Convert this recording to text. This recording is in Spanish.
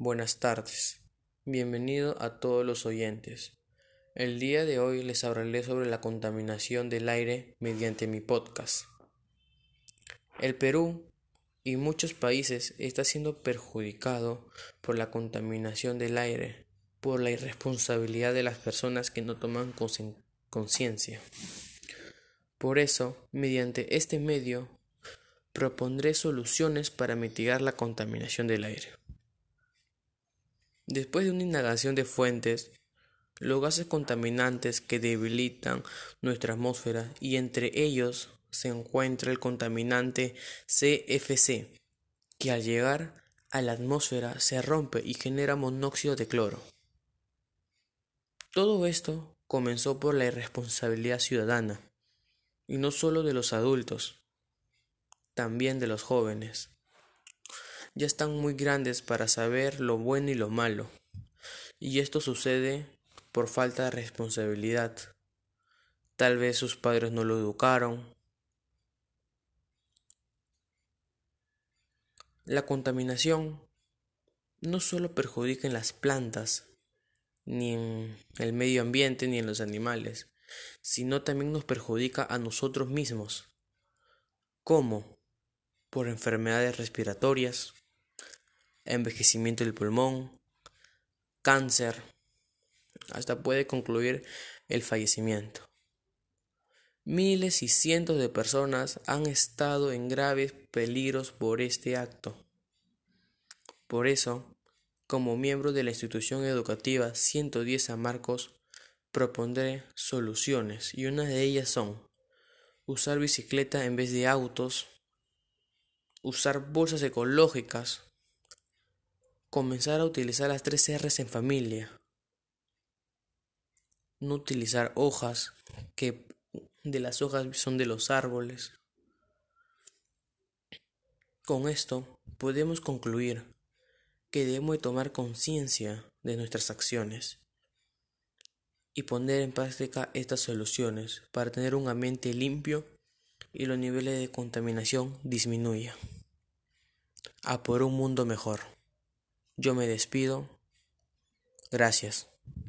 Buenas tardes. Bienvenido a todos los oyentes. El día de hoy les hablaré sobre la contaminación del aire mediante mi podcast. El Perú y muchos países está siendo perjudicado por la contaminación del aire, por la irresponsabilidad de las personas que no toman conciencia. Por eso, mediante este medio, propondré soluciones para mitigar la contaminación del aire. Después de una indagación de fuentes, los gases contaminantes que debilitan nuestra atmósfera y entre ellos se encuentra el contaminante CFC, que al llegar a la atmósfera se rompe y genera monóxido de cloro. Todo esto comenzó por la irresponsabilidad ciudadana, y no solo de los adultos, también de los jóvenes ya están muy grandes para saber lo bueno y lo malo. Y esto sucede por falta de responsabilidad. Tal vez sus padres no lo educaron. La contaminación no solo perjudica en las plantas, ni en el medio ambiente, ni en los animales, sino también nos perjudica a nosotros mismos. ¿Cómo? Por enfermedades respiratorias, envejecimiento del pulmón, cáncer, hasta puede concluir el fallecimiento. Miles y cientos de personas han estado en graves peligros por este acto. Por eso, como miembro de la institución educativa 110 San Marcos, propondré soluciones y una de ellas son usar bicicleta en vez de autos, usar bolsas ecológicas, Comenzar a utilizar las tres R's en familia. No utilizar hojas, que de las hojas son de los árboles. Con esto podemos concluir que debemos tomar conciencia de nuestras acciones y poner en práctica estas soluciones para tener un ambiente limpio y los niveles de contaminación disminuyan. A por un mundo mejor. Yo me despido. Gracias.